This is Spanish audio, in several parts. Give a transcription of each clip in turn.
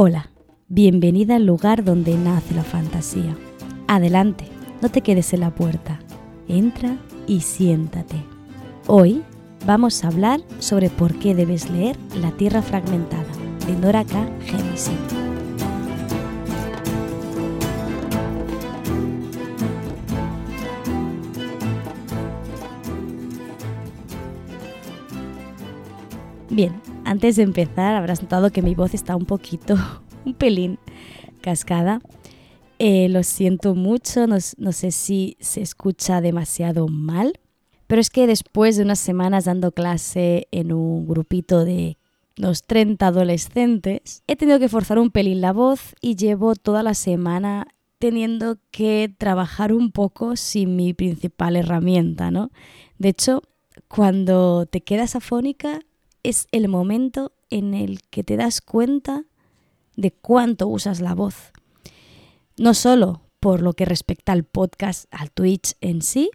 Hola, bienvenida al lugar donde nace la fantasía. Adelante, no te quedes en la puerta. Entra y siéntate. Hoy vamos a hablar sobre por qué debes leer La Tierra Fragmentada de Nora K. Bien, antes de empezar habrás notado que mi voz está un poquito, un pelín cascada. Eh, lo siento mucho, no, sé si se escucha demasiado mal, pero es que después de unas semanas dando clase en un grupito de los 30 adolescentes, he tenido que forzar un pelín la voz y llevo toda la semana teniendo que trabajar un poco sin mi principal herramienta, ¿no? De hecho, cuando te quedas afónica es el momento en el que te das cuenta de cuánto usas la voz. No solo por lo que respecta al podcast, al Twitch en sí,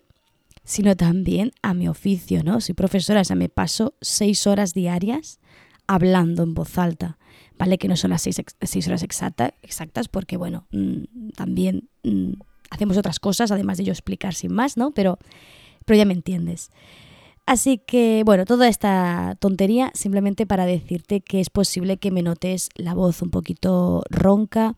sino también a mi oficio, ¿no? Soy profesora, o sea, me paso seis horas diarias hablando en voz alta, ¿vale? Que no son las seis, horas exactas, porque, bueno, mm, también mm, hacemos otras cosas, además de yo explicar sin más, ¿no? Pero, pero ya me entiendes. Así que, bueno, toda esta tontería simplemente para decirte que es posible que me notes la voz un poquito ronca,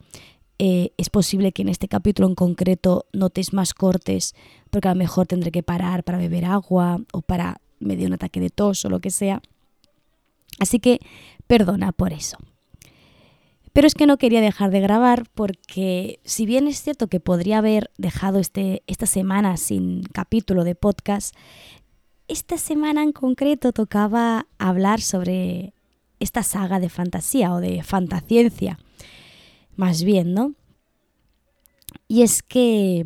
eh, es posible que en este capítulo en concreto notes más cortes porque a lo mejor tendré que parar para beber agua o para me dio un ataque de tos o lo que sea. Así que perdona por eso. Pero es que no quería dejar de grabar porque si bien es cierto que podría haber dejado este, esta semana sin capítulo de podcast, esta semana en concreto tocaba hablar sobre esta saga de fantasía o de fantasciencia, más bien, ¿no? Y es que,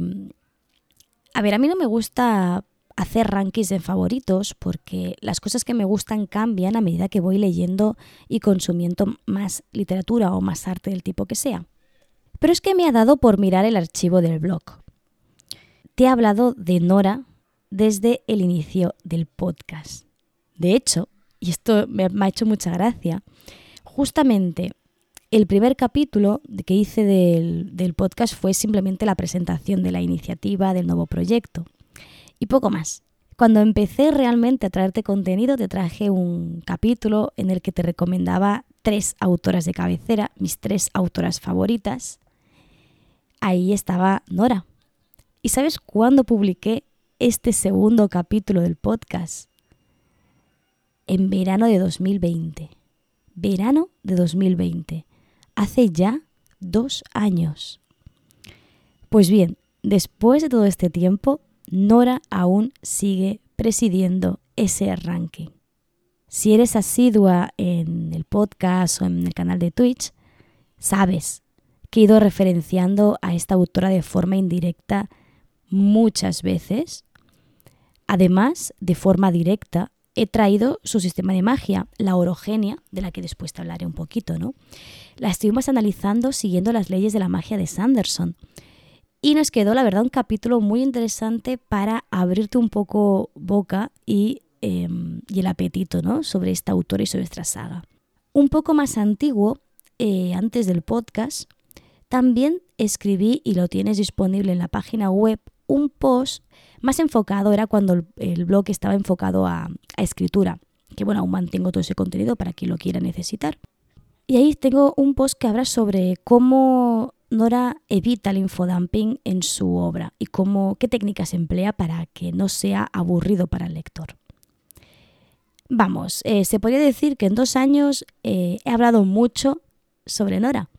a ver, a mí no me gusta hacer rankings en favoritos porque las cosas que me gustan cambian a medida que voy leyendo y consumiendo más literatura o más arte del tipo que sea. Pero es que me ha dado por mirar el archivo del blog. Te he hablado de Nora, desde el inicio del podcast. De hecho, y esto me, ha hecho mucha gracia, justamente el primer capítulo que hice del, podcast fue simplemente la presentación de la iniciativa del nuevo proyecto. Y poco más. Cuando empecé realmente a traerte contenido, te traje un capítulo en el que te recomendaba tres autoras de cabecera, mis tres autoras favoritas. Ahí estaba Nora. ¿Y sabes cuándo publiqué este segundo capítulo del podcast en verano de 2020. Verano de 2020. Hace ya dos años. Pues bien, después de todo este tiempo, Nora aún sigue presidiendo ese ranking. Si eres asidua en el podcast o en el canal de Twitch, sabes que he ido referenciando a esta autora de forma indirecta muchas veces Además, de forma directa, he traído su sistema de magia, la orogenia, de la que después te hablaré un poquito, ¿no? La estuvimos analizando siguiendo las leyes de la magia de Sanderson. Y nos quedó, la verdad, un capítulo muy interesante para abrirte un poco boca y, em, el apetito, ¿no? Sobre esta autora y sobre esta saga. Un poco más antiguo, eh, antes del podcast, también escribí, y lo tienes disponible en la página web, un post más enfocado, era cuando el, blog estaba enfocado a, escritura, que bueno, aún mantengo todo ese contenido para quien lo quiera necesitar. Y ahí tengo un post que habla sobre cómo Nora evita el infodumping en su obra y cómo, qué técnicas emplea para que no sea aburrido para el lector. Vamos, eh, se podría decir que en dos años eh, he hablado mucho sobre Nora,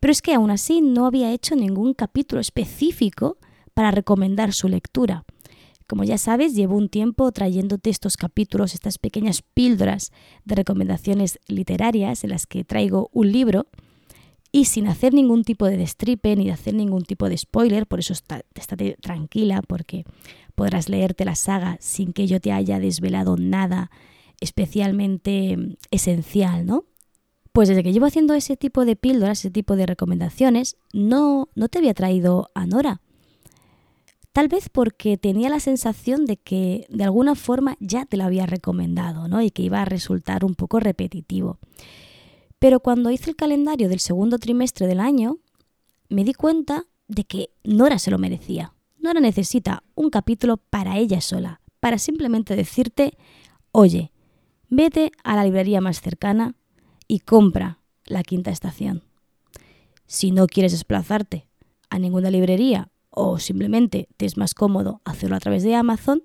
pero es que aún así no había hecho ningún capítulo específico para recomendar su lectura. Como ya sabes, llevo un tiempo trayéndote estos capítulos, estas pequeñas píldoras de recomendaciones literarias en las que traigo un libro y sin hacer ningún tipo de destripe ni de hacer ningún tipo de spoiler, por eso tranquila porque podrás leerte la saga sin que yo te haya desvelado nada especialmente mm, esencial, ¿no? Pues desde que llevo haciendo ese tipo de píldoras, ese tipo de recomendaciones, no, no te había traído a Nora. Tal vez porque tenía la sensación de que de alguna forma ya te lo había recomendado, ¿no? Y que iba a resultar un poco repetitivo. Pero cuando hice el calendario del segundo trimestre del año, me di cuenta de que Nora se lo merecía. Nora necesita un capítulo para ella sola, para simplemente decirte, oye, vete a la librería más cercana y compra la quinta estación. Si no quieres desplazarte a ninguna librería o simplemente te es más cómodo hacerlo a través de Amazon,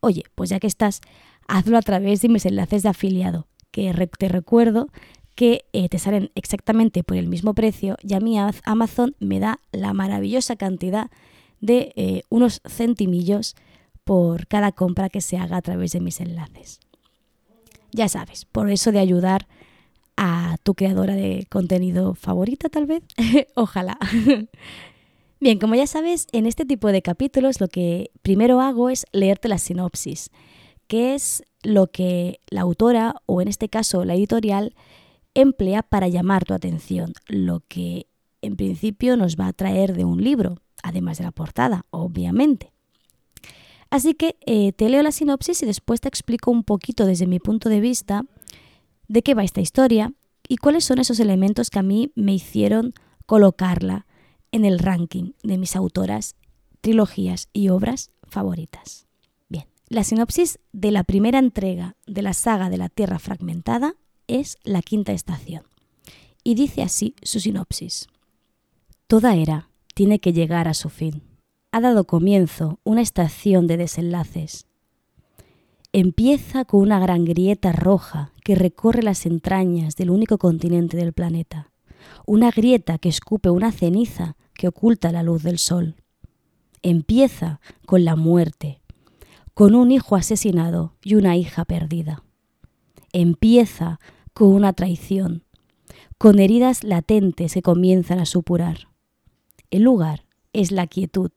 oye, pues ya que estás, hazlo a través de mis enlaces de afiliado, que te recuerdo que eh, te salen exactamente por el mismo precio y a mí Amazon me da la maravillosa cantidad de eh, unos centimillos por cada compra que se haga a través de mis enlaces. Ya sabes, por eso de ayudar a tu creadora de contenido favorita tal vez, ojalá. Bien, como ya sabes, en este tipo de capítulos lo que primero hago es leerte la sinopsis, que es lo que la autora o en este caso la editorial emplea para llamar tu atención, lo que en principio nos va a traer de un libro, además de la portada, obviamente. Así que eh, te leo la sinopsis y después te explico un poquito desde mi punto de vista de qué va esta historia y cuáles son esos elementos que a mí me hicieron colocarla en el ranking de mis autoras, trilogías y obras favoritas. Bien, la sinopsis de la primera entrega de la saga de la Tierra Fragmentada es la quinta estación. Y dice así su sinopsis. Toda era tiene que llegar a su fin. Ha dado comienzo una estación de desenlaces. Empieza con una gran grieta roja que recorre las entrañas del único continente del planeta. Una grieta que escupe una ceniza que oculta la luz del sol. Empieza con la muerte, con un hijo asesinado y una hija perdida. Empieza con una traición, con heridas latentes que comienzan a supurar. El lugar es la quietud,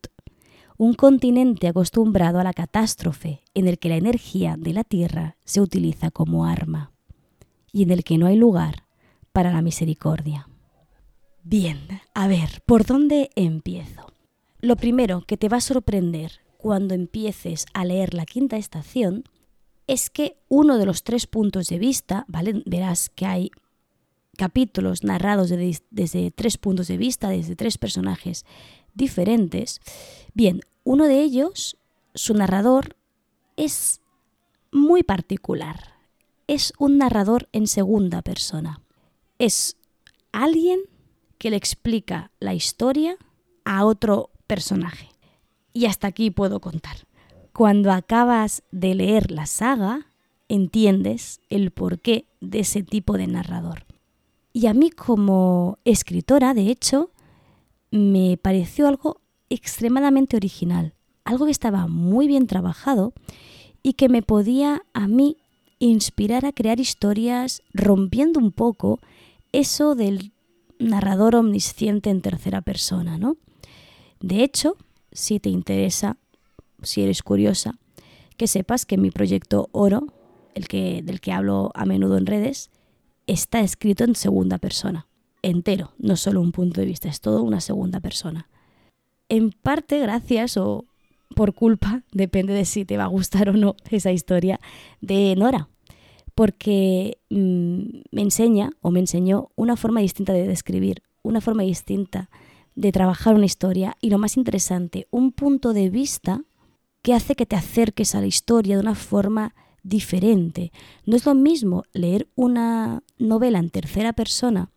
un continente acostumbrado a la catástrofe en el que la energía de la Tierra se utiliza como arma y en el que no hay lugar para la misericordia. Bien, a ver, ¿por dónde empiezo? Lo primero que te va a sorprender cuando empieces a leer la quinta estación es que uno de los tres puntos de vista, ¿vale? Verás que hay capítulos narrados desde tres puntos de vista, desde tres personajes diferentes. Bien, uno de ellos, su narrador, es muy particular. Es un narrador en segunda persona. Es alguien que le explica la historia a otro personaje. Y hasta aquí puedo contar cuando acabas de leer la saga, entiendes el porqué de ese tipo de narrador. Y a mí como escritora, de hecho, me pareció algo extremadamente original, algo que estaba muy bien trabajado y que me podía a mí inspirar a crear historias rompiendo un poco eso del narrador omnisciente en tercera persona, ¿no? De hecho, si te interesa si eres curiosa, que sepas que mi proyecto Oro, el que, del que hablo a menudo en redes, está escrito en segunda persona, entero, no solo un punto de vista, es todo una segunda persona. En parte gracias o por culpa, depende de si te va a gustar o no esa historia, de Nora, porque mm, me enseña o me enseñó una forma distinta de describir, una forma distinta de trabajar una historia y lo más interesante, un punto de vista que hace que te acerques a la historia de una forma diferente. No es lo mismo leer una novela en tercera persona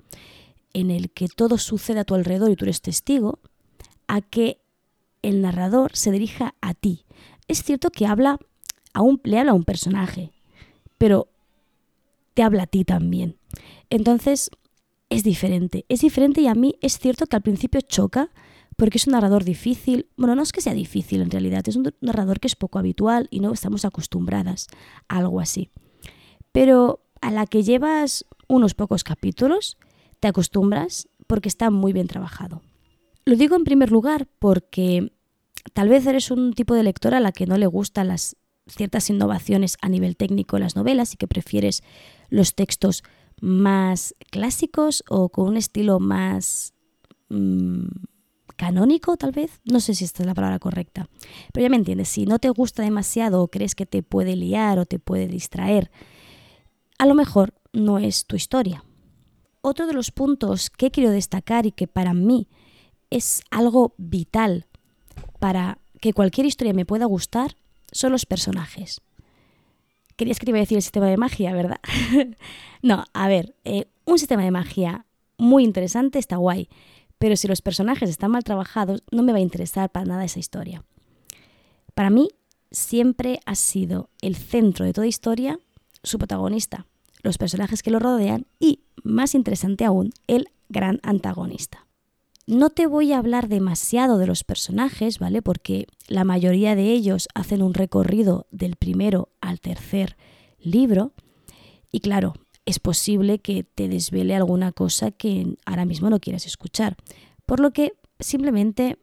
en el que todo sucede a tu alrededor y tú eres testigo, a que el narrador se dirija a ti. Es cierto que habla a un, le habla a un personaje, pero te habla a ti también. Entonces, es diferente. Es diferente y a mí es cierto que al principio choca porque es un narrador difícil. Bueno, no es que sea difícil en realidad, es un narrador que es poco habitual y no estamos acostumbradas a algo así. Pero a la que llevas unos pocos capítulos, te acostumbras porque está muy bien trabajado. Lo digo en primer lugar porque tal vez eres un tipo de lectora a la que no le gustan las ciertas innovaciones a nivel técnico en las novelas y que prefieres los textos más clásicos o con un estilo más mm, canónico, tal vez. No sé si esta es la palabra correcta. Pero ya me entiendes, si no te gusta demasiado o crees que te puede liar o te puede distraer, a lo mejor no es tu historia. otro de los puntos que quiero destacar y que para mí es algo vital para que cualquier historia me pueda gustar son los personajes. Querías que te iba a decir el sistema de magia, ¿verdad? no, a ver, eh, un sistema de magia muy interesante está guay, pero si los personajes están mal trabajados, no me va a interesar para nada esa historia. Para mí, siempre ha sido el centro de toda historia su protagonista, los personajes que lo rodean y, más interesante aún, el gran antagonista. No te voy a hablar demasiado de los personajes, ¿vale? Porque la mayoría de ellos hacen un recorrido del primero al tercer libro. Y claro, es posible que te desvele alguna cosa que ahora mismo no quieras escuchar. Por lo que simplemente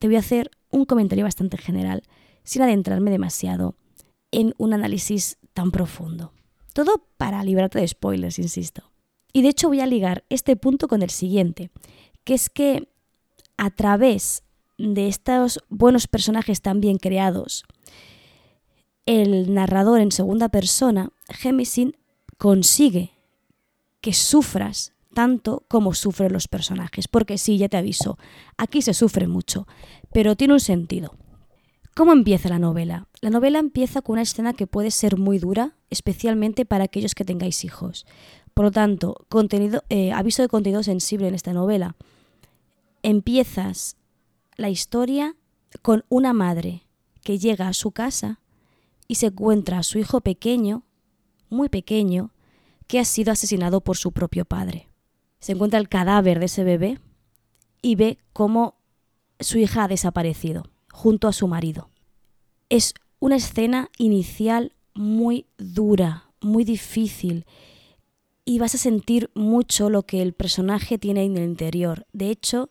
te voy a hacer un comentario bastante general, sin adentrarme demasiado en un análisis tan profundo. Todo para librarte de spoilers, insisto. Y de hecho voy a ligar este punto con el siguiente, que es que a través de estos buenos personajes tan bien creados, el narrador en segunda persona, Gemisin, consigue que sufras tanto como sufren los personajes. Porque sí, ya te aviso, aquí se sufre mucho, pero tiene un sentido. ¿Cómo empieza la novela? La novela empieza con una escena que puede ser muy dura, especialmente para aquellos que tengáis hijos. Por lo tanto, contenido, eh, aviso de contenido sensible en esta novela. Empiezas la historia con una madre que llega a su casa y se encuentra a su hijo pequeño, muy pequeño, que ha sido asesinado por su propio padre. Se encuentra el cadáver de ese bebé y ve cómo su hija ha desaparecido junto a su marido. Es una escena inicial muy dura, muy difícil y vas a sentir mucho lo que el personaje tiene en el interior. De hecho,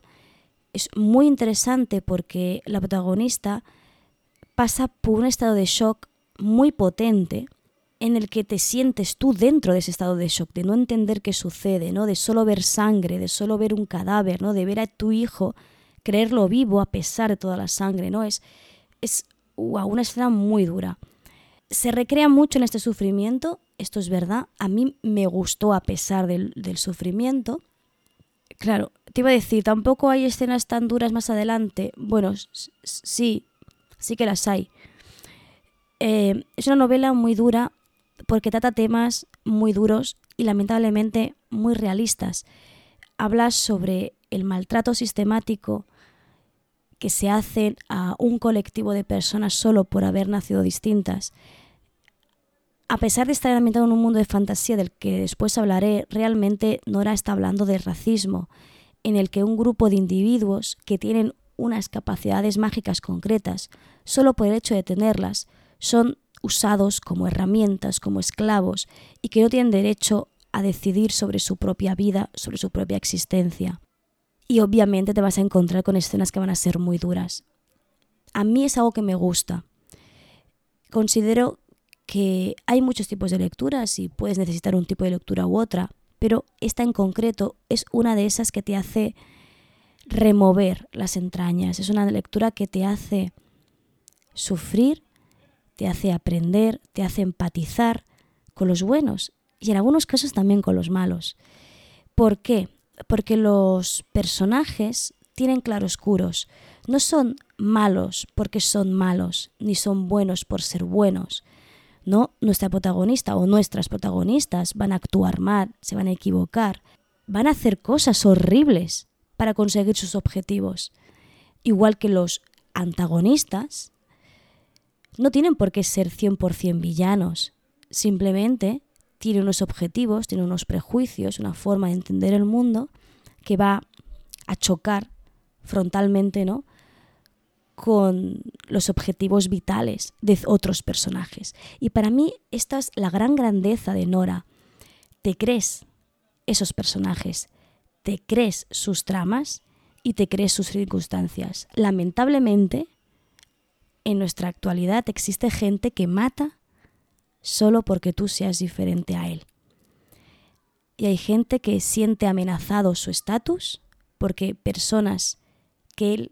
es muy interesante porque la protagonista pasa por un estado de shock muy potente en el que te sientes tú dentro de ese estado de shock, de no entender qué sucede, ¿no? De solo ver sangre, de solo ver un cadáver, ¿no? De ver a tu hijo creerlo vivo a pesar de toda la sangre, ¿no? Es, es una escena muy dura. Se recrea mucho en este sufrimiento, esto es verdad, a mí me gustó a pesar del, sufrimiento. Claro, te iba a decir, tampoco hay escenas tan duras más adelante. Bueno, sí, sí que las hay. Eh, es una novela muy dura porque trata temas muy duros y lamentablemente muy realistas. Habla sobre el maltrato sistemático que se hacen a un colectivo de personas solo por haber nacido distintas. A pesar de estar ambientado en un mundo de fantasía del que después hablaré, realmente Nora está hablando de racismo, en el que un grupo de individuos que tienen unas capacidades mágicas concretas, solo por el hecho de tenerlas, son usados como herramientas, como esclavos, y que no tienen derecho a decidir sobre su propia vida, sobre su propia existencia y obviamente te vas a encontrar con escenas que van a ser muy duras. A mí es algo que me gusta. Considero que hay muchos tipos de lecturas y puedes necesitar un tipo de lectura u otra, pero esta en concreto es una de esas que te hace remover las entrañas, es una lectura que te hace sufrir, te hace aprender, te hace empatizar con los buenos y en algunos casos también con los malos. ¿Por qué? porque los personajes tienen claroscuros. No son malos porque son malos, ni son buenos por ser buenos. No, nuestra protagonista o nuestras protagonistas van a actuar mal, se van a equivocar, van a hacer cosas horribles para conseguir sus objetivos. Igual que los antagonistas no tienen por qué ser 100% villanos, simplemente tiene unos objetivos, tiene unos prejuicios, una forma de entender el mundo que va a chocar frontalmente, ¿no? Con los objetivos vitales de otros personajes. Y para mí esta es la gran grandeza de Nora. Te crees esos personajes, te crees sus tramas y te crees sus circunstancias. Lamentablemente, en nuestra actualidad existe gente que mata solo porque tú seas diferente a él. Y hay gente que siente amenazado su estatus porque personas que, él,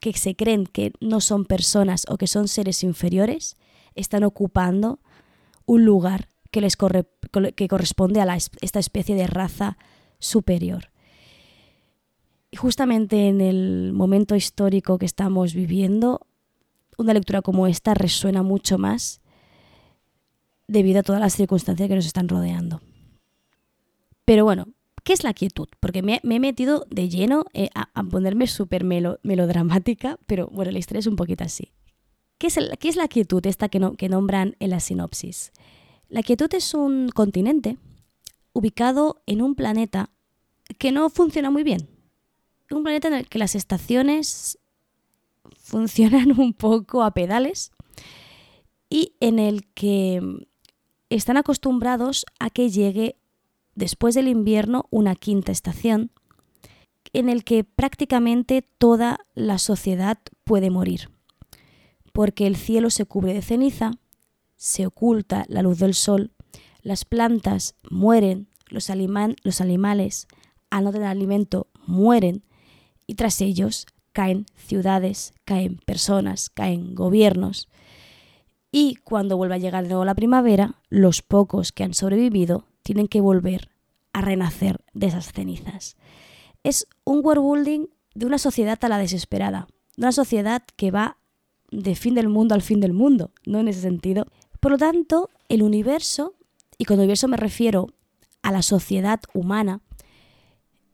que, se creen que no son personas o que son seres inferiores están ocupando un lugar que, les que corresponde a esta especie de raza superior. Y justamente en el momento histórico que estamos viviendo, una lectura como esta resuena mucho más debido a todas las circunstancias que nos están rodeando. Pero bueno, ¿qué es la quietud? Porque me, he metido de lleno eh, a, ponerme súper melodramática, pero bueno, la historia es un poquito así. ¿Qué es, la quietud esta que, que nombran en la sinopsis? La quietud es un continente ubicado en un planeta que no funciona muy bien. Un planeta en el que las estaciones funcionan un poco a pedales y en el que están acostumbrados a que llegue después del invierno una quinta estación en el que prácticamente toda la sociedad puede morir, porque el cielo se cubre de ceniza, se oculta la luz del sol, las plantas mueren, los, los animales al no tener alimento mueren y tras ellos caen ciudades, caen personas, caen gobiernos. Y cuando vuelve a llegar de nuevo la primavera, los pocos que han sobrevivido tienen que volver a renacer de esas cenizas. Es un world building de una sociedad a la desesperada, de una sociedad que va de fin del mundo al fin del mundo, no en ese sentido. Por lo tanto, el universo, y con universo me refiero a la sociedad humana,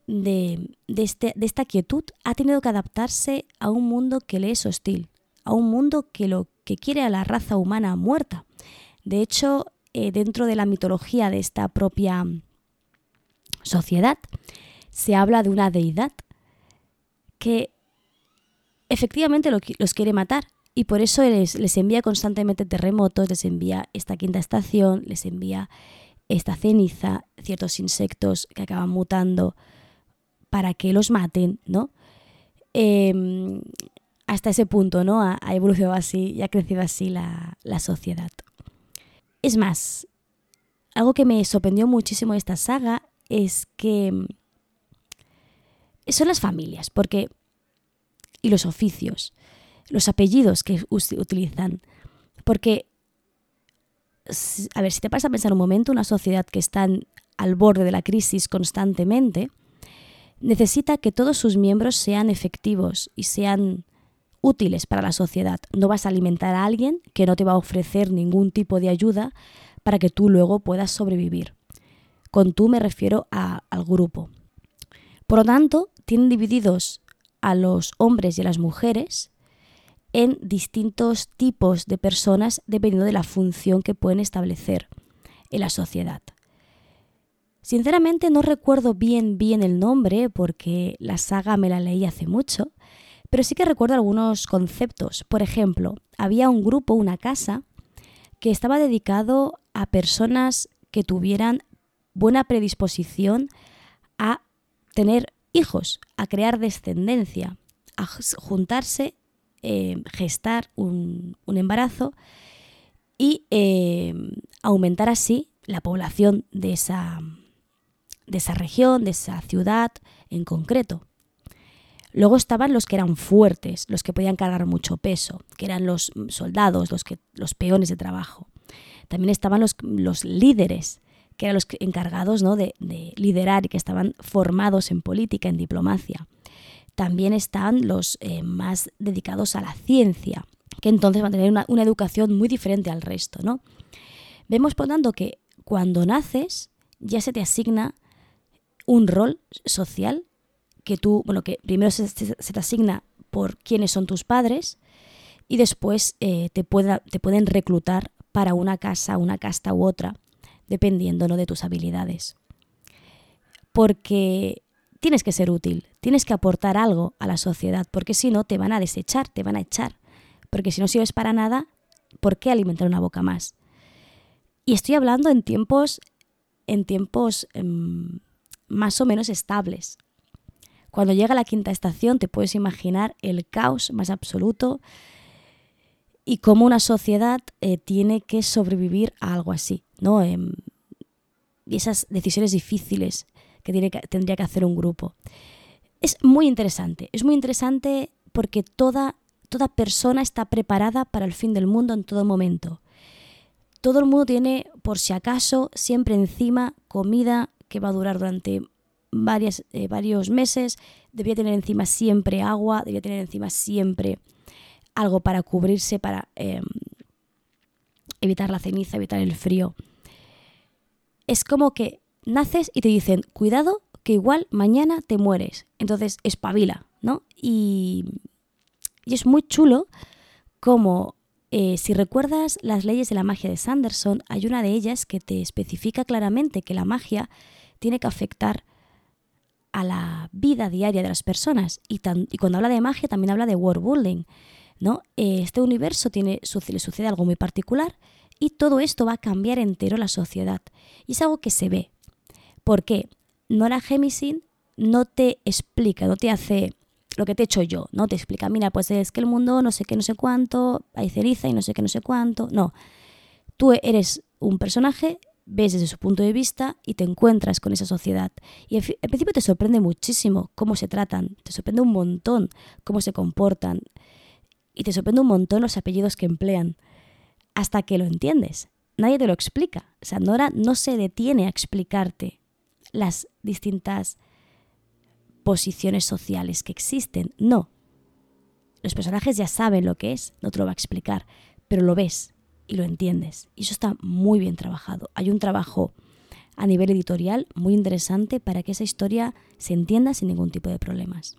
de, este, de esta quietud ha tenido que adaptarse a un mundo que le es hostil, a un mundo que lo que quiere a la raza humana muerta. De hecho, eh, dentro de la mitología de esta propia sociedad, se habla de una deidad que efectivamente los quiere matar y por eso les, les, envía constantemente terremotos, les envía esta quinta estación, les envía esta ceniza, ciertos insectos que acaban mutando para que los maten, ¿no? Em, hasta ese punto, ¿no? Ha, evolucionado así y ha crecido así la, sociedad. Es más, algo que me sorprendió muchísimo de esta saga es que em, son las familias, porque y los oficios, los apellidos que utilizan, porque a ver, si te pasas a pensar un momento, una sociedad que está al borde de la crisis constantemente, necesita que todos sus miembros sean efectivos y sean útiles para la sociedad. No vas a alimentar a alguien que no te va a ofrecer ningún tipo de ayuda para que tú luego puedas sobrevivir. Con tú me refiero al grupo. Por lo tanto, tienen divididos a los hombres y a las mujeres en distintos tipos de personas dependiendo de la función que pueden establecer en la sociedad. Sinceramente no recuerdo bien bien el nombre porque la saga me la leí hace mucho, pero sí que recuerdo algunos conceptos. Por ejemplo, había un grupo, una casa, que estaba dedicado a personas que tuvieran buena predisposición a tener hijos, a crear descendencia, a juntarse, eh, gestar un, embarazo y eh, aumentar así la población de esa, de esa región, de esa ciudad en concreto. Luego estaban los que eran fuertes, los que podían cargar mucho peso, que eran los soldados, los, que, los peones de trabajo. También estaban los, los líderes, que eran los encargados ¿no? de, liderar y que estaban formados en política, en diplomacia. También están los eh, más dedicados a la ciencia, que entonces van a tener una, una educación muy diferente al resto. ¿no? Vemos, por tanto, que cuando naces ya se te asigna un rol social que tú, bueno, que primero se, te asigna por quiénes son tus padres y después eh, te, te pueden reclutar para una casa, una casta u otra, dependiendo ¿no? de tus habilidades. Porque tienes que ser útil, tienes que aportar algo a la sociedad, porque si no te van a desechar, te van a echar. Porque si no sirves para nada, ¿por qué alimentar una boca más? Y estoy hablando en tiempos, en tiempos em, más o menos estables. Cuando llega la quinta estación te puedes imaginar el caos más absoluto y cómo una sociedad eh, tiene que sobrevivir a algo así, ¿no? Em, y esas decisiones difíciles que, tiene que tendría que hacer un grupo. Es muy interesante, es muy interesante porque toda, toda persona está preparada para el fin del mundo en todo momento. todo el mundo tiene, por si acaso, siempre encima comida que va a durar durante varias, eh, varios meses, debería tener encima siempre agua, debería tener encima siempre algo para cubrirse, para em, evitar la ceniza, evitar el frío. Es como que naces y te dicen, cuidado, que igual mañana te mueres. Entonces, espabila, ¿no? Y, y es muy chulo como eh, si recuerdas las leyes de la magia de Sanderson, hay una de ellas que te especifica claramente que la magia tiene que afectar a la vida diaria de las personas. Y, y cuando habla de magia también habla de world building. ¿no? Este universo tiene, le sucede algo muy particular y todo esto va a cambiar entero la sociedad. Y es algo que se ve. ¿Por qué? Nora Hemisin no te explica, no te hace lo que te he hecho yo, ¿no? Te explica, mira, pues es que el mundo no sé qué, no sé cuánto, hay ceniza y no sé qué, no sé cuánto. No, tú eres un personaje, ves desde su punto de vista y te encuentras con esa sociedad. Y al principio te sorprende muchísimo cómo se tratan, te sorprende un montón cómo se comportan y te sorprende un montón los apellidos que emplean, hasta que lo entiendes. Nadie te lo explica. O sea, Nora no se detiene a explicarte las distintas posiciones sociales que existen. No. Los personajes ya saben lo que es, no te lo va a explicar, pero lo ves y lo entiendes. Y eso está muy bien trabajado. Hay un trabajo a nivel editorial muy interesante para que esa historia se entienda sin ningún tipo de problemas.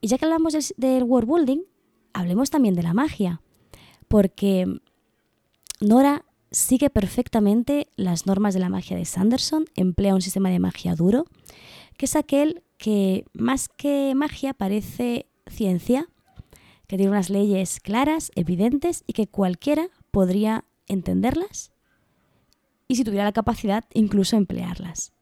Y ya que hablamos del, world building, hablemos también de la magia, porque Nora sigue perfectamente las normas de la magia de Sanderson, emplea un sistema de magia duro, que es aquel que más que magia parece ciencia, que tiene unas leyes claras, evidentes y que cualquiera podría entenderlas y si tuviera la capacidad incluso emplearlas.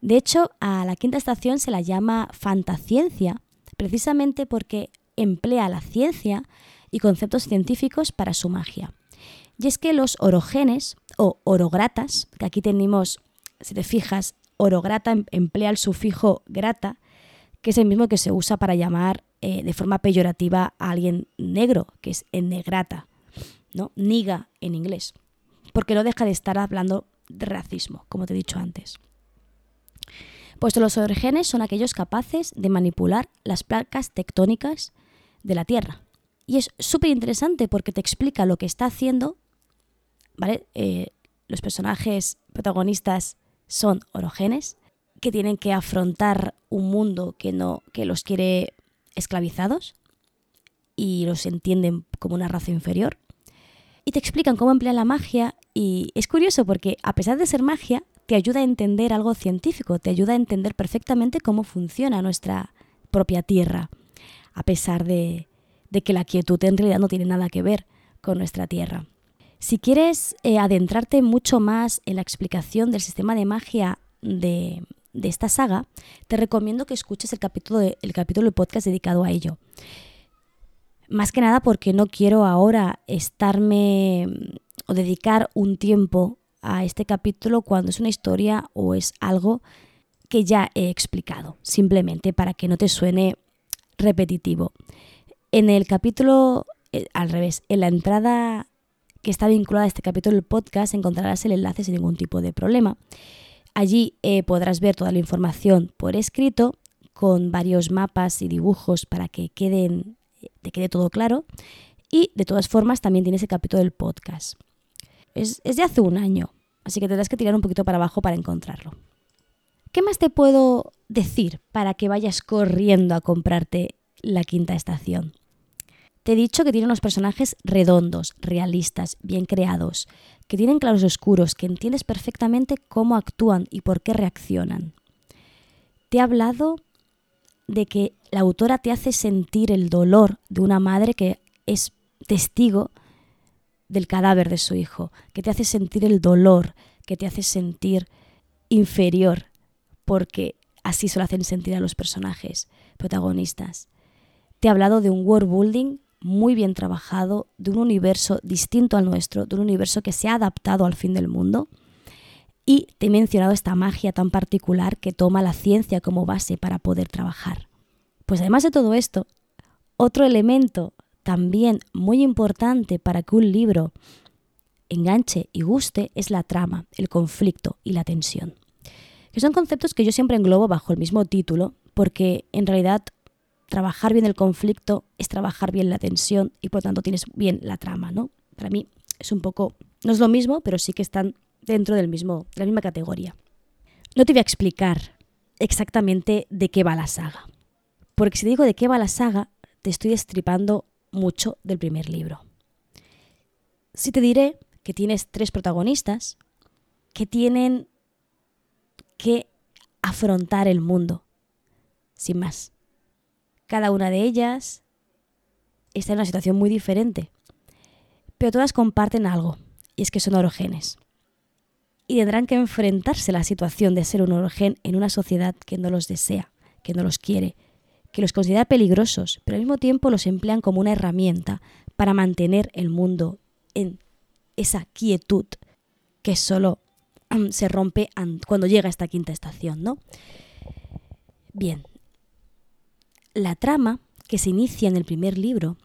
De hecho, a la quinta estación se la llama fantaciencia, precisamente porque emplea la ciencia y conceptos científicos para su magia. Y es que los orogenes o orogratas, que aquí tenemos, si te fijas, orograta em, emplea el sufijo grata, que es el mismo que se usa para llamar eh, de forma peyorativa a alguien negro, que es negrata, ¿no? Niga en inglés, porque no deja de estar hablando de racismo, como te he dicho antes. Pues los orogenes son aquellos capaces de manipular las placas tectónicas de la Tierra. Y es súper interesante porque te explica lo que está haciendo, ¿vale? Eh, los personajes protagonistas son orogenes, que tienen que afrontar un mundo que, no, que los quiere esclavizados y los entienden como una raza inferior. Y te explican cómo emplean la magia y es curioso porque a pesar de ser magia, te ayuda a entender algo científico, te ayuda a entender perfectamente cómo funciona nuestra propia Tierra, a pesar de, de que la quietud en realidad no tiene nada que ver con nuestra Tierra. Si quieres eh, adentrarte mucho más en la explicación del sistema de magia de, esta saga, te recomiendo que escuches el capítulo, de, el capítulo del podcast dedicado a ello. Más que nada porque no quiero ahora estarme mm, o dedicar un tiempo a este capítulo cuando es una historia o es algo que ya he explicado, simplemente para que no te suene repetitivo. En el capítulo, eh, al revés, en la entrada que está vinculada a este capítulo del podcast, encontrarás el enlace sin ningún tipo de problema. Allí eh, podrás ver toda la información por escrito, con varios mapas y dibujos para que queden, te quede todo claro. Y de todas formas también tienes el capítulo del podcast. Es, es de hace un año, así que tendrás que tirar un poquito para abajo para encontrarlo. ¿Qué más te puedo decir para que vayas corriendo a comprarte la quinta estación? Te he dicho que tiene unos personajes redondos, realistas, bien creados, que tienen claros oscuros, que entiendes perfectamente cómo actúan y por qué reaccionan. Te he hablado de que la autora te hace sentir el dolor de una madre que es testigo del cadáver de su hijo, que te hace sentir el dolor, que te hace sentir inferior, porque así se lo hacen sentir a los personajes protagonistas. Te he hablado de un world building muy bien trabajado, de un universo distinto al nuestro, de un universo que se ha adaptado al fin del mundo. Y te he mencionado esta magia tan particular que toma la ciencia como base para poder trabajar. Pues además de todo esto, otro elemento también muy importante para que un libro enganche y guste es la trama, el conflicto y la tensión. Que son conceptos que yo siempre englobo bajo el mismo título, porque en realidad trabajar bien el conflicto es trabajar bien la tensión y por tanto tienes bien la trama, ¿no? Para mí es un poco, no es lo mismo, pero sí que están dentro del mismo, de la misma categoría. No te voy a explicar exactamente de qué va la saga, porque si te digo de qué va la saga, te estoy destripando mucho del primer libro. Sí te diré que tienes tres protagonistas que tienen que afrontar el mundo, sin más. Cada una de ellas está en una situación muy diferente, pero todas comparten algo, y es que son orogenes. Y tendrán que enfrentarse a la situación de ser un orogen en una sociedad que no los desea, que no los quiere, que los considera peligrosos, pero al mismo tiempo los emplean como una herramienta para mantener el mundo en esa quietud que solo se rompe cuando llega esta quinta estación, ¿no? Bien, la trama que se inicia en el primer libro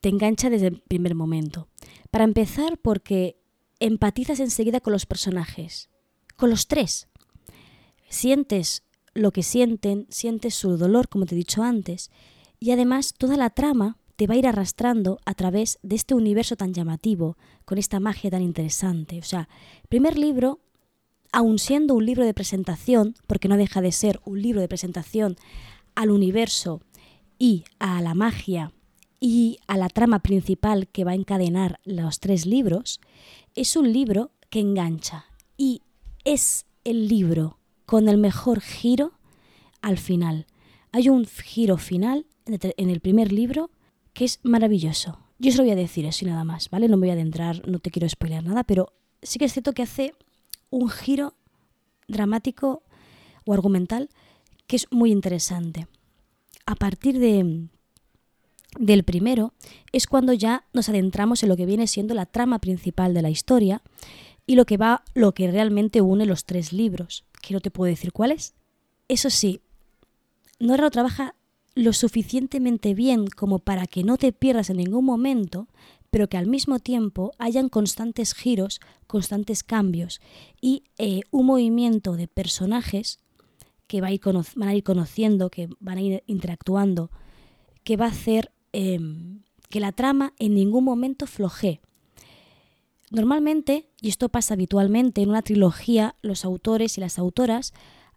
te engancha desde el primer momento. Para empezar, porque empatizas enseguida con los personajes, con los tres. Sientes lo que sienten, sientes su dolor, como te he dicho antes, y además toda la trama te va a ir arrastrando a través de este universo tan llamativo, con esta magia tan interesante. O sea, primer libro, aun siendo un libro de presentación, porque no deja de ser un libro de presentación al universo y a la magia y a la trama principal que va a encadenar los tres libros, es un libro que engancha y es el libro con el mejor giro al final. Hay un giro final en el primer libro que es maravilloso. Yo se lo voy a decir eso y nada más, ¿vale? No me voy a adentrar, no te quiero spoiler nada, pero sí que es cierto que hace un giro dramático o argumental que es muy interesante. A partir de, del primero es cuando ya nos adentramos en lo que viene siendo la trama principal de la historia y lo que va lo que realmente une los tres libros, que no te puedo decir cuál es. Eso sí, Nora lo trabaja lo suficientemente bien como para que no te pierdas en ningún momento, pero que al mismo tiempo hayan constantes giros, constantes cambios y eh, un movimiento de personajes que va a ir van a ir conociendo, que van a ir interactuando, que va a hacer Em, que la trama en ningún momento floje. Normalmente, y esto pasa habitualmente en una trilogía, los autores y las autoras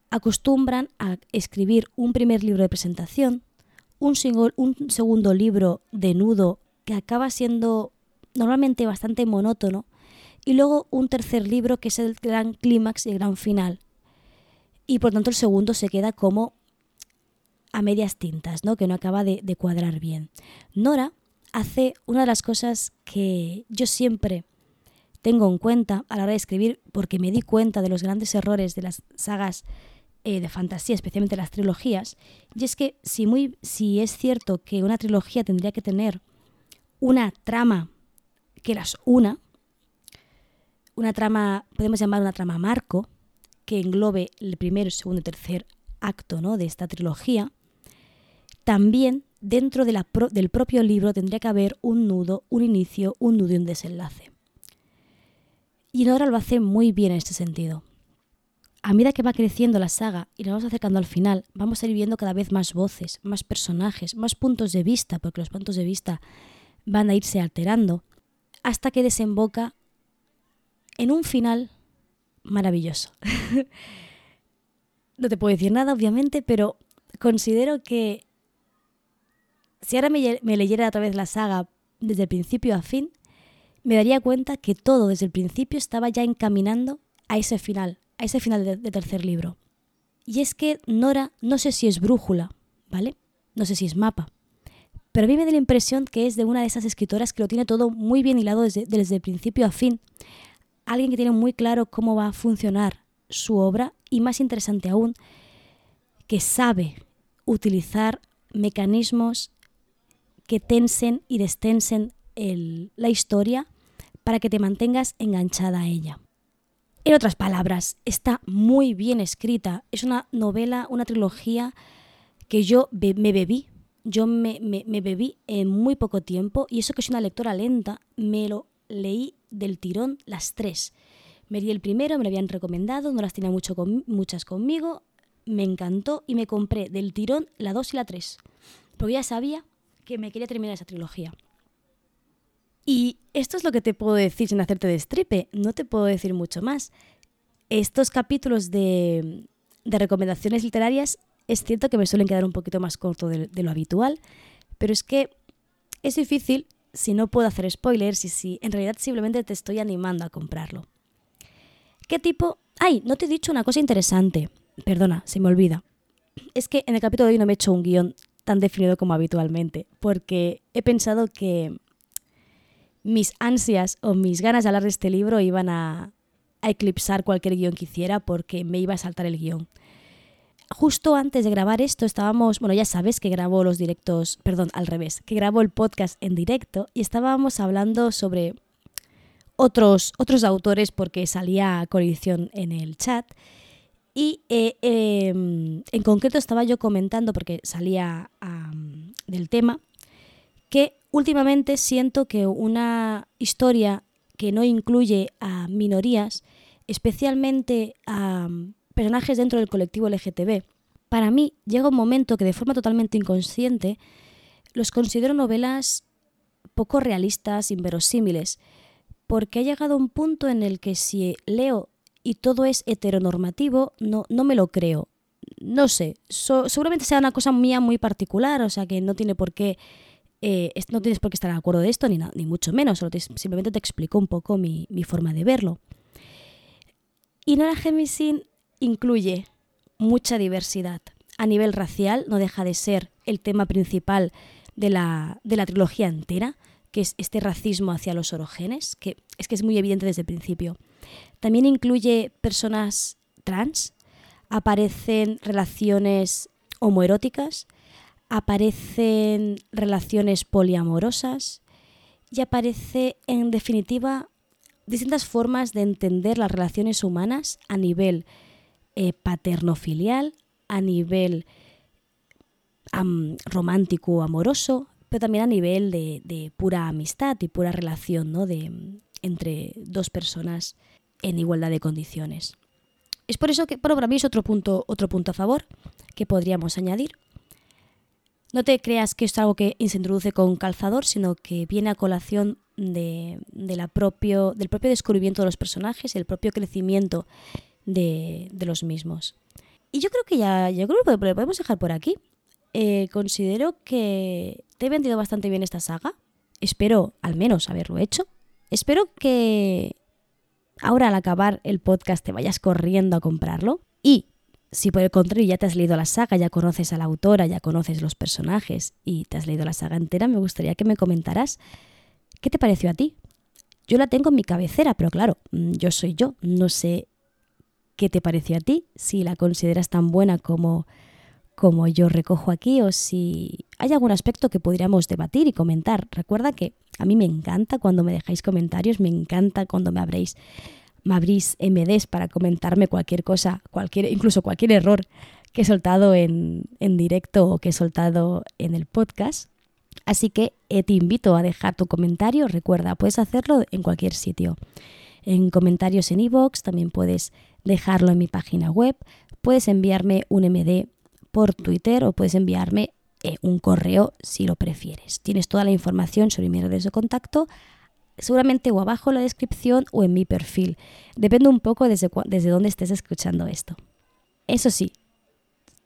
acostumbran a escribir un primer libro de presentación, un, un segundo libro de nudo que acaba siendo normalmente bastante monótono, y luego un tercer libro que es el gran clímax y el gran final. Y por tanto el segundo se queda como a medias tintas, ¿no? que no acaba de, cuadrar bien. Nora hace una de las cosas que yo siempre tengo en cuenta a la hora de escribir, porque me di cuenta de los grandes errores de las sagas eh, de fantasía, especialmente las trilogías, y es que si, muy, si es cierto que una trilogía tendría que tener una trama que las una, una trama, podemos llamar una trama marco, que englobe el primero, segundo y tercer acto ¿no? de esta trilogía, también dentro del propio libro tendría que haber un nudo, un inicio, un nudo y un desenlace. Y Nora lo hace muy bien en este sentido. A medida que va creciendo la saga y nos vamos acercando al final, vamos a ir viendo cada vez más voces, más personajes, más puntos de vista, porque los puntos de vista van a irse alterando, hasta que desemboca en un final maravilloso. no te puedo decir nada, obviamente, pero considero que si ahora me, leyera otra vez la saga desde el principio a fin, me daría cuenta que todo desde el principio estaba ya encaminando a ese final, a ese final de, de, tercer libro. Y es que Nora, no sé si es brújula, ¿vale? No sé si es mapa. Pero a mí me da la impresión que es de una de esas escritoras que lo tiene todo muy bien hilado desde, desde el principio a fin. Alguien que tiene muy claro cómo va a funcionar su obra y más interesante aún, que sabe utilizar mecanismos que tensen y destensen la historia para que te mantengas enganchada a ella. En otras palabras, está muy bien escrita. Es una novela, una trilogía que yo me bebí. Yo me, bebí en muy poco tiempo y eso que es una lectora lenta, me lo leí del tirón las tres. Me di el primero, me lo habían recomendado, no las tenía mucho muchas conmigo, me encantó y me compré del tirón la 2 y la 3, porque ya sabía que me quería terminar esa trilogía. Y esto es lo que te puedo decir sin hacerte de stripe, no te puedo decir mucho más. Estos capítulos de, de recomendaciones literarias es cierto que me suelen quedar un poquito más corto de, de, lo habitual, pero es que es difícil si no puedo hacer spoilers y si en realidad simplemente te estoy animando a comprarlo. ¿Qué tipo? ¡Ay! No te he dicho una cosa interesante. Perdona, se me olvida. Es que en el capítulo de hoy no me he hecho un guion tan definido como habitualmente, porque he pensado que mis ansias o mis ganas de hablar de este libro iban a, eclipsar cualquier guion que hiciera porque me iba a saltar el guion. Justo antes de grabar esto estábamos, bueno, ya sabes que grabo los directos, perdón, al revés, que grabo el podcast en directo y estábamos hablando sobre otros, otros autores porque salía colisión en el chat. Y eh, em, en concreto estaba yo comentando, porque salía del tema, que últimamente siento que una historia que no incluye a minorías, especialmente a personajes dentro del colectivo LGTB, para mí llega un momento que de forma totalmente inconsciente los considero novelas poco realistas, inverosímiles, porque ha llegado un punto en el que si leo y todo es heteronormativo, no, no me lo creo. No sé, seguramente sea una cosa mía muy particular, o sea que no tiene por qué eh, no tienes por qué estar de acuerdo de esto, ni, ni mucho menos, solo simplemente te explico un poco mi, forma de verlo. Y Nora Gemisin incluye mucha diversidad. A nivel racial no deja de ser el tema principal de la, de la trilogía entera, que es este racismo hacia los orogenes, que es que es muy evidente desde el principio. También incluye personas trans, aparecen relaciones homoeróticas, aparecen relaciones poliamorosas y aparece, en definitiva, distintas formas de entender las relaciones humanas a nivel eh, paterno-filial, a nivel romántico o amoroso, pero también a nivel de, pura amistad y pura relación ¿no? de, entre dos personas en igualdad de condiciones. Es por eso que para mí es otro punto, otro punto a favor que podríamos añadir. No te creas que es algo que se introduce con calzador, sino que viene a colación de, la propio, del propio descubrimiento de los personajes y el propio crecimiento de, los mismos. Y yo creo que ya, yo creo que lo podemos dejar por aquí. Eh, considero que te he vendido bastante bien esta saga. Espero al menos haberlo hecho. Espero que ahora al acabar el podcast te vayas corriendo a comprarlo. Y si por el contrario ya te has leído la saga, ya conoces a la autora, ya conoces los personajes y te has leído la saga entera, me gustaría que me comentaras qué te pareció a ti. Yo la tengo en mi cabecera, pero claro, mm, yo soy yo, no sé qué te pareció a ti, si la consideras tan buena como, como yo recojo aquí o si hay algún aspecto que podríamos debatir y comentar. Recuerda que a mí me encanta cuando me dejáis comentarios, me encanta cuando me abréis me abrís MDs para comentarme cualquier cosa, cualquier, incluso cualquier error que he soltado en, directo o que he soltado en el podcast. Así que eh, te invito a dejar tu comentario. Recuerda, puedes hacerlo en cualquier sitio. En comentarios en iVoox, también puedes dejarlo en mi página web, puedes enviarme un MD por Twitter o puedes enviarme eh, un correo si lo prefieres. Tienes toda la información sobre mis redes de contacto seguramente o abajo en la descripción o en mi perfil. Depende un poco desde, desde dónde estés escuchando esto. Eso sí,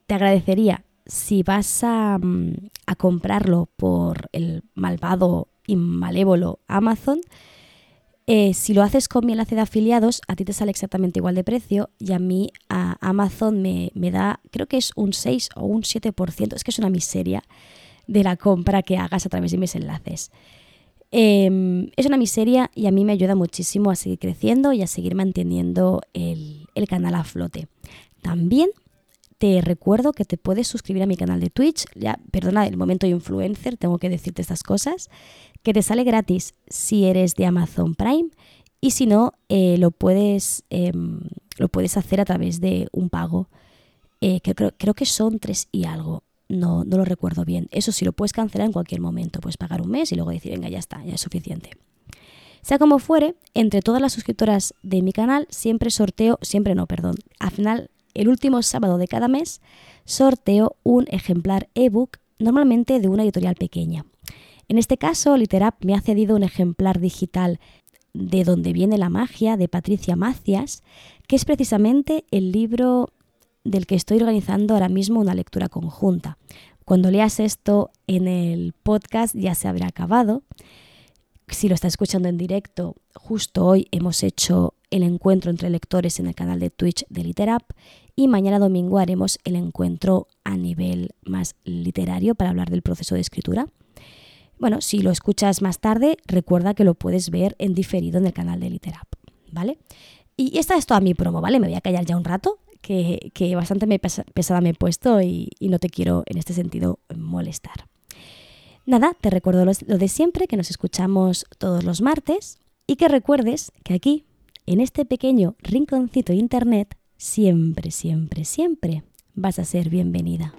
te agradecería si vas a, mm, a comprarlo por el malvado y malévolo Amazon, eh, si lo haces con mi enlace de afiliados, a ti te sale exactamente igual de precio y a mí a Amazon me, me, da, creo que es un 6 o un 7%, es que es una miseria de la compra que hagas a través de mis enlaces. Em, es una miseria y a mí me ayuda muchísimo a seguir creciendo y a seguir manteniendo el, canal a flote. También te recuerdo que te puedes suscribir a mi canal de Twitch. Ya, perdona, el momento influencer, tengo que decirte estas cosas. Que te sale gratis si eres de Amazon Prime. Y si no, eh, lo, puedes, em, lo puedes hacer a través de un pago. Eh, que creo, creo que son tres y algo no, no lo recuerdo bien. Eso sí, lo puedes cancelar en cualquier momento. Puedes pagar un mes y luego decir, venga, ya está, ya es suficiente. Sea como fuere, entre todas las suscriptoras de mi canal siempre sorteo, siempre no, perdón, al final, el último sábado de cada mes, sorteo un ejemplar ebook, normalmente de una editorial pequeña. En este caso, Literap me ha cedido un ejemplar digital de Donde viene la magia de Patricia Macias, que es precisamente el libro del que estoy organizando ahora mismo una lectura conjunta. Cuando leas esto en el podcast ya se habrá acabado, si lo estás escuchando en directo, justo hoy hemos hecho el encuentro entre lectores en el canal de Twitch de Literap y mañana domingo haremos el encuentro a nivel más literario para hablar del proceso de escritura. Bueno, si lo escuchas más tarde, recuerda que lo puedes ver en diferido en el canal de Literap, ¿vale? Y esta es toda mi promo, ¿vale? Me voy a callar ya un rato, que, bastante me pesada me he puesto y no te quiero en este sentido molestar. Nada, te recuerdo lo de siempre, que nos escuchamos todos los martes y que recuerdes que aquí, en este pequeño rinconcito de internet, siempre, siempre, siempre vas a ser bienvenida.